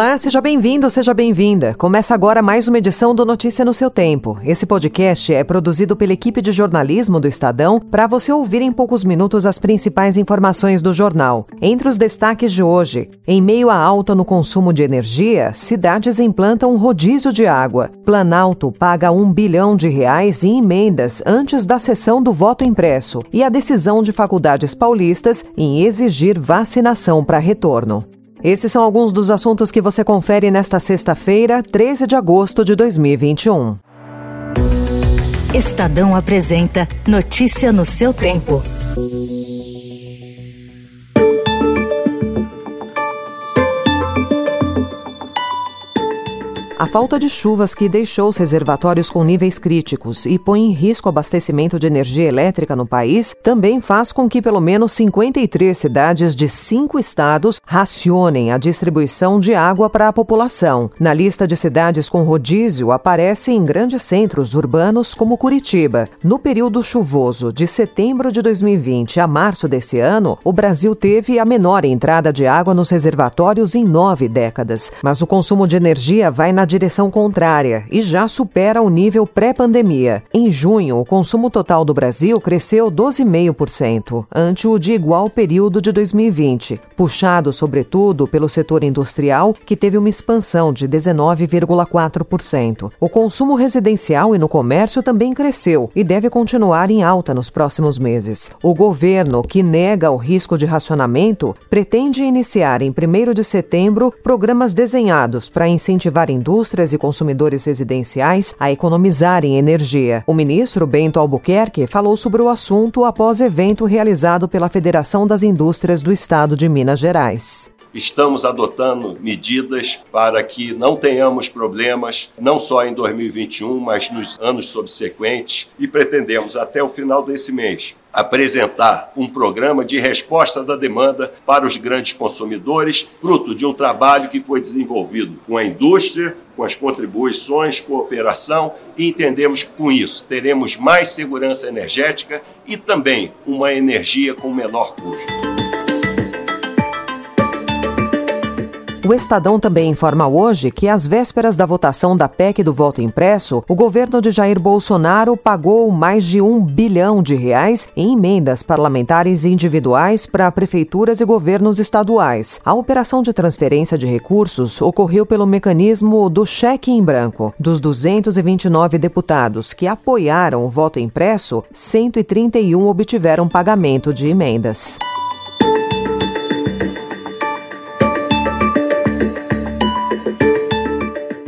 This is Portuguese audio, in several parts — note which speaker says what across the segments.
Speaker 1: Olá, seja bem-vindo, seja bem-vinda. Começa agora mais uma edição do Notícia no seu Tempo. Esse podcast é produzido pela equipe de jornalismo do Estadão para você ouvir em poucos minutos as principais informações do jornal. Entre os destaques de hoje, em meio à alta no consumo de energia, cidades implantam um rodízio de água. Planalto paga um bilhão de reais em emendas antes da sessão do voto impresso e a decisão de faculdades paulistas em exigir vacinação para retorno. Esses são alguns dos assuntos que você confere nesta sexta-feira, 13 de agosto de 2021.
Speaker 2: Estadão apresenta Notícia no seu tempo.
Speaker 1: A falta de chuvas que deixou os reservatórios com níveis críticos e põe em risco o abastecimento de energia elétrica no país também faz com que pelo menos 53 cidades de cinco estados racionem a distribuição de água para a população. Na lista de cidades com rodízio aparece em grandes centros urbanos como Curitiba. No período chuvoso de setembro de 2020 a março desse ano, o Brasil teve a menor entrada de água nos reservatórios em nove décadas, mas o consumo de energia vai na direção contrária e já supera o nível pré-pandemia. Em junho, o consumo total do Brasil cresceu 12,5%, ante o de igual período de 2020, puxado sobretudo pelo setor industrial, que teve uma expansão de 19,4%. O consumo residencial e no comércio também cresceu e deve continuar em alta nos próximos meses. O governo, que nega o risco de racionamento, pretende iniciar em 1 de setembro programas desenhados para incentivar indústrias indústrias e consumidores residenciais a economizarem energia. O ministro Bento Albuquerque falou sobre o assunto após evento realizado pela Federação das Indústrias do Estado de Minas Gerais.
Speaker 3: Estamos adotando medidas para que não tenhamos problemas, não só em 2021, mas nos anos subsequentes, e pretendemos, até o final desse mês, apresentar um programa de resposta da demanda para os grandes consumidores, fruto de um trabalho que foi desenvolvido com a indústria, com as contribuições, cooperação, e entendemos que com isso teremos mais segurança energética e também uma energia com menor custo.
Speaker 1: O Estadão também informa hoje que, às vésperas da votação da PEC do voto impresso, o governo de Jair Bolsonaro pagou mais de um bilhão de reais em emendas parlamentares individuais para prefeituras e governos estaduais. A operação de transferência de recursos ocorreu pelo mecanismo do cheque em branco. Dos 229 deputados que apoiaram o voto impresso, 131 obtiveram pagamento de emendas.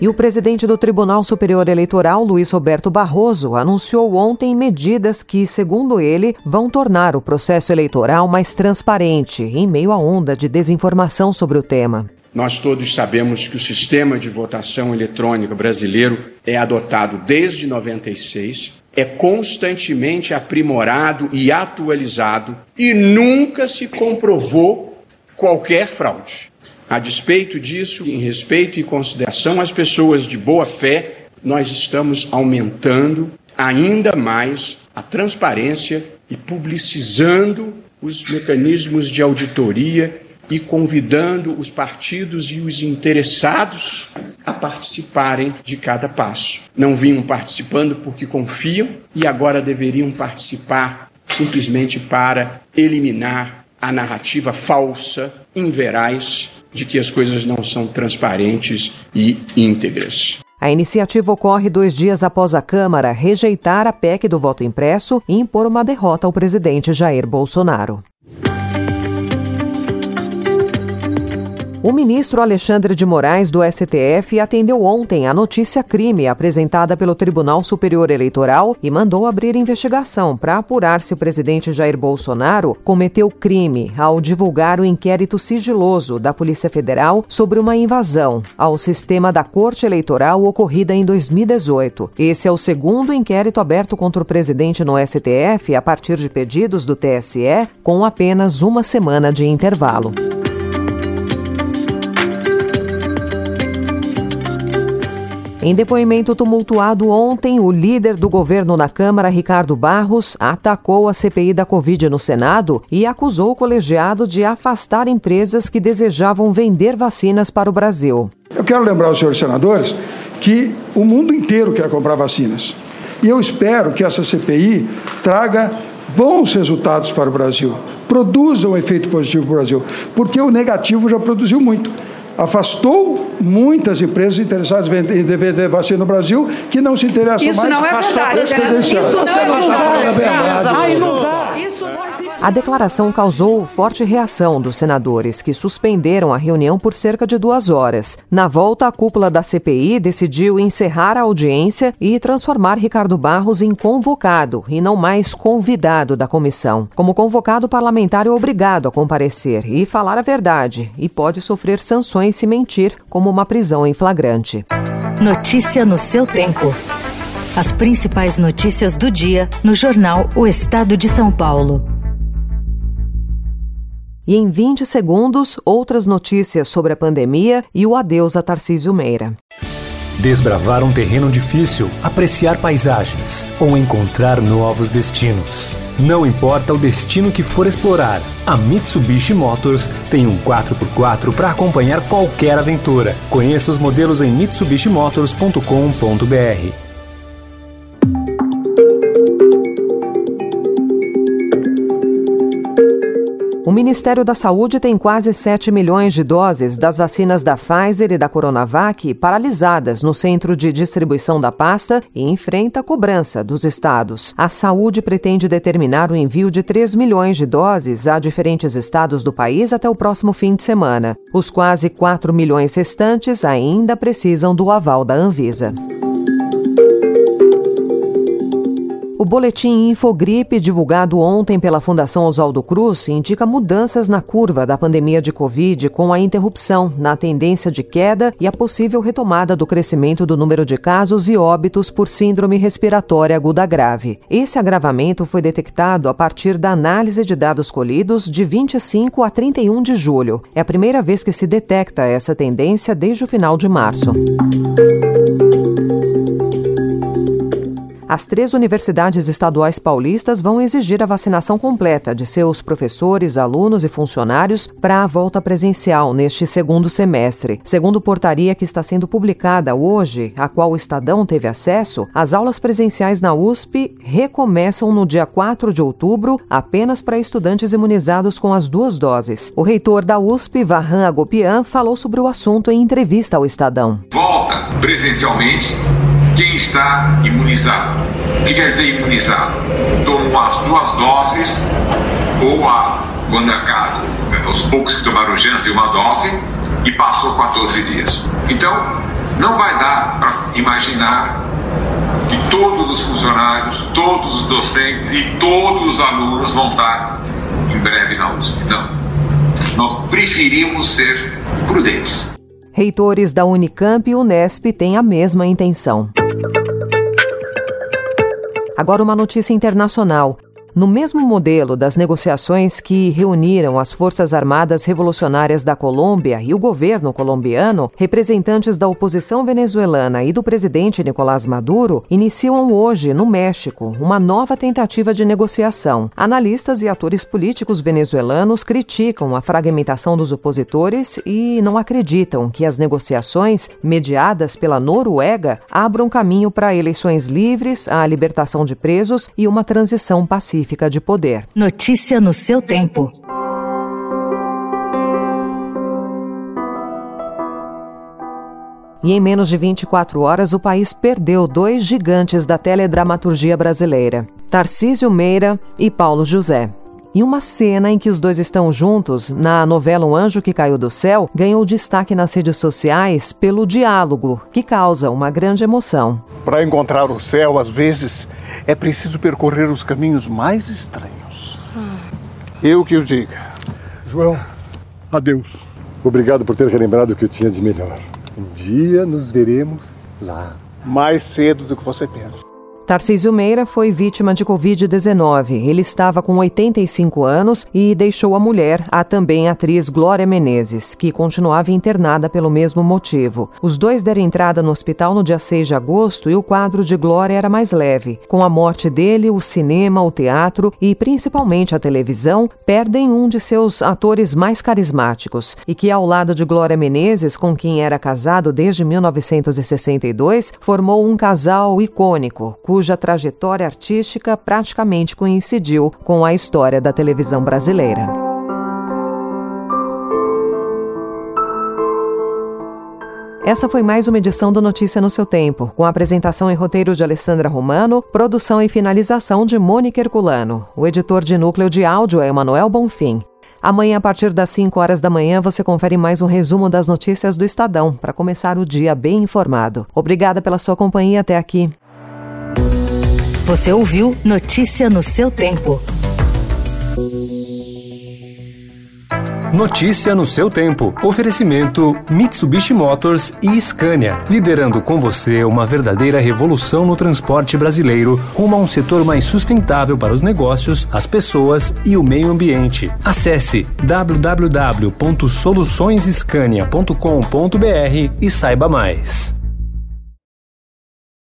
Speaker 1: E o presidente do Tribunal Superior Eleitoral, Luiz Roberto Barroso, anunciou ontem medidas que, segundo ele, vão tornar o processo eleitoral mais transparente, em meio à onda de desinformação sobre o tema.
Speaker 4: Nós todos sabemos que o sistema de votação eletrônica brasileiro é adotado desde 96, é constantemente aprimorado e atualizado e nunca se comprovou qualquer fraude. A despeito disso, em respeito e consideração às pessoas de boa fé, nós estamos aumentando ainda mais a transparência e publicizando os mecanismos de auditoria e convidando os partidos e os interessados a participarem de cada passo. Não vinham participando porque confiam e agora deveriam participar simplesmente para eliminar a narrativa falsa, inveraz de que as coisas não são transparentes e íntegras.
Speaker 1: A iniciativa ocorre dois dias após a Câmara rejeitar a PEC do voto impresso e impor uma derrota ao presidente Jair Bolsonaro. O ministro Alexandre de Moraes, do STF, atendeu ontem a notícia crime apresentada pelo Tribunal Superior Eleitoral e mandou abrir investigação para apurar se o presidente Jair Bolsonaro cometeu crime ao divulgar o inquérito sigiloso da Polícia Federal sobre uma invasão ao sistema da Corte Eleitoral ocorrida em 2018. Esse é o segundo inquérito aberto contra o presidente no STF a partir de pedidos do TSE, com apenas uma semana de intervalo. Em depoimento tumultuado ontem, o líder do governo na Câmara, Ricardo Barros, atacou a CPI da Covid no Senado e acusou o colegiado de afastar empresas que desejavam vender vacinas para o Brasil.
Speaker 5: Eu quero lembrar aos senhores senadores que o mundo inteiro quer comprar vacinas. E eu espero que essa CPI traga bons resultados para o Brasil, produza um efeito positivo para o Brasil, porque o negativo já produziu muito afastou muitas empresas interessadas em vender vacina no Brasil que não se interessam
Speaker 6: Isso
Speaker 5: mais.
Speaker 6: Não é verdade, Isso não é verdade. Isso não é verdade.
Speaker 1: não dá. A declaração causou forte reação dos senadores, que suspenderam a reunião por cerca de duas horas. Na volta, a cúpula da CPI decidiu encerrar a audiência e transformar Ricardo Barros em convocado e não mais convidado da comissão. Como convocado, parlamentar é obrigado a comparecer e falar a verdade e pode sofrer sanções se mentir, como uma prisão em flagrante.
Speaker 2: Notícia no seu tempo. As principais notícias do dia no jornal O Estado de São Paulo
Speaker 1: e em 20 segundos outras notícias sobre a pandemia e o adeus a Tarcísio Meira.
Speaker 7: Desbravar um terreno difícil, apreciar paisagens ou encontrar novos destinos. Não importa o destino que for explorar, a Mitsubishi Motors tem um 4x4 para acompanhar qualquer aventura. Conheça os modelos em mitsubishimotors.com.br.
Speaker 1: O Ministério da Saúde tem quase 7 milhões de doses das vacinas da Pfizer e da Coronavac paralisadas no centro de distribuição da pasta e enfrenta a cobrança dos estados. A saúde pretende determinar o envio de 3 milhões de doses a diferentes estados do país até o próximo fim de semana. Os quase 4 milhões restantes ainda precisam do aval da Anvisa. O boletim Infogripe, divulgado ontem pela Fundação Oswaldo Cruz, indica mudanças na curva da pandemia de Covid, com a interrupção na tendência de queda e a possível retomada do crescimento do número de casos e óbitos por síndrome respiratória aguda grave. Esse agravamento foi detectado a partir da análise de dados colhidos de 25 a 31 de julho. É a primeira vez que se detecta essa tendência desde o final de março. As três universidades estaduais paulistas vão exigir a vacinação completa de seus professores, alunos e funcionários para a volta presencial neste segundo semestre. Segundo portaria que está sendo publicada hoje, a qual o Estadão teve acesso, as aulas presenciais na USP recomeçam no dia 4 de outubro apenas para estudantes imunizados com as duas doses. O reitor da USP, Varran Agopian, falou sobre o assunto em entrevista ao Estadão.
Speaker 8: Volta presencialmente quem está imunizado. O que quer dizer imunizado? Tomou as duas doses ou a Guanacato, os poucos que tomaram Janssen uma dose e passou 14 dias. Então, não vai dar para imaginar que todos os funcionários, todos os docentes e todos os alunos vão estar em breve na USP. Não. Nós preferimos ser prudentes.
Speaker 1: Reitores da Unicamp e Unesp têm a mesma intenção. Agora, uma notícia internacional. No mesmo modelo das negociações que reuniram as Forças Armadas Revolucionárias da Colômbia e o governo colombiano, representantes da oposição venezuelana e do presidente Nicolás Maduro iniciam hoje, no México, uma nova tentativa de negociação. Analistas e atores políticos venezuelanos criticam a fragmentação dos opositores e não acreditam que as negociações, mediadas pela Noruega, abram caminho para eleições livres, a libertação de presos e uma transição pacífica de poder.
Speaker 2: Notícia no seu tempo.
Speaker 1: E em menos de 24 horas, o país perdeu dois gigantes da teledramaturgia brasileira, Tarcísio Meira e Paulo José. E uma cena em que os dois estão juntos, na novela Um Anjo que Caiu do Céu, ganhou destaque nas redes sociais pelo diálogo, que causa uma grande emoção.
Speaker 9: Para encontrar o céu, às vezes, é preciso percorrer os caminhos mais estranhos. Eu que o diga.
Speaker 10: João, adeus. Obrigado por ter relembrado o que eu tinha de melhor. Um dia nos veremos lá.
Speaker 9: Mais cedo do que você pensa.
Speaker 1: Tarcísio Meira foi vítima de Covid-19. Ele estava com 85 anos e deixou a mulher, a também atriz Glória Menezes, que continuava internada pelo mesmo motivo. Os dois deram entrada no hospital no dia 6 de agosto e o quadro de Glória era mais leve. Com a morte dele, o cinema, o teatro e principalmente a televisão perdem um de seus atores mais carismáticos e que, ao lado de Glória Menezes, com quem era casado desde 1962, formou um casal icônico, cuja trajetória artística praticamente coincidiu com a história da televisão brasileira. Essa foi mais uma edição do Notícia no seu tempo, com apresentação e roteiro de Alessandra Romano, produção e finalização de Mônica Herculano. O editor de núcleo de áudio é Emanuel Bonfim. Amanhã, a partir das 5 horas da manhã, você confere mais um resumo das notícias do Estadão, para começar o dia bem informado. Obrigada pela sua companhia até aqui.
Speaker 2: Você ouviu Notícia no seu tempo.
Speaker 7: Notícia no seu tempo. Oferecimento Mitsubishi Motors e Scania, liderando com você uma verdadeira revolução no transporte brasileiro, rumo a um setor mais sustentável para os negócios, as pessoas e o meio ambiente. Acesse www.soluçõesescania.com.br e saiba mais.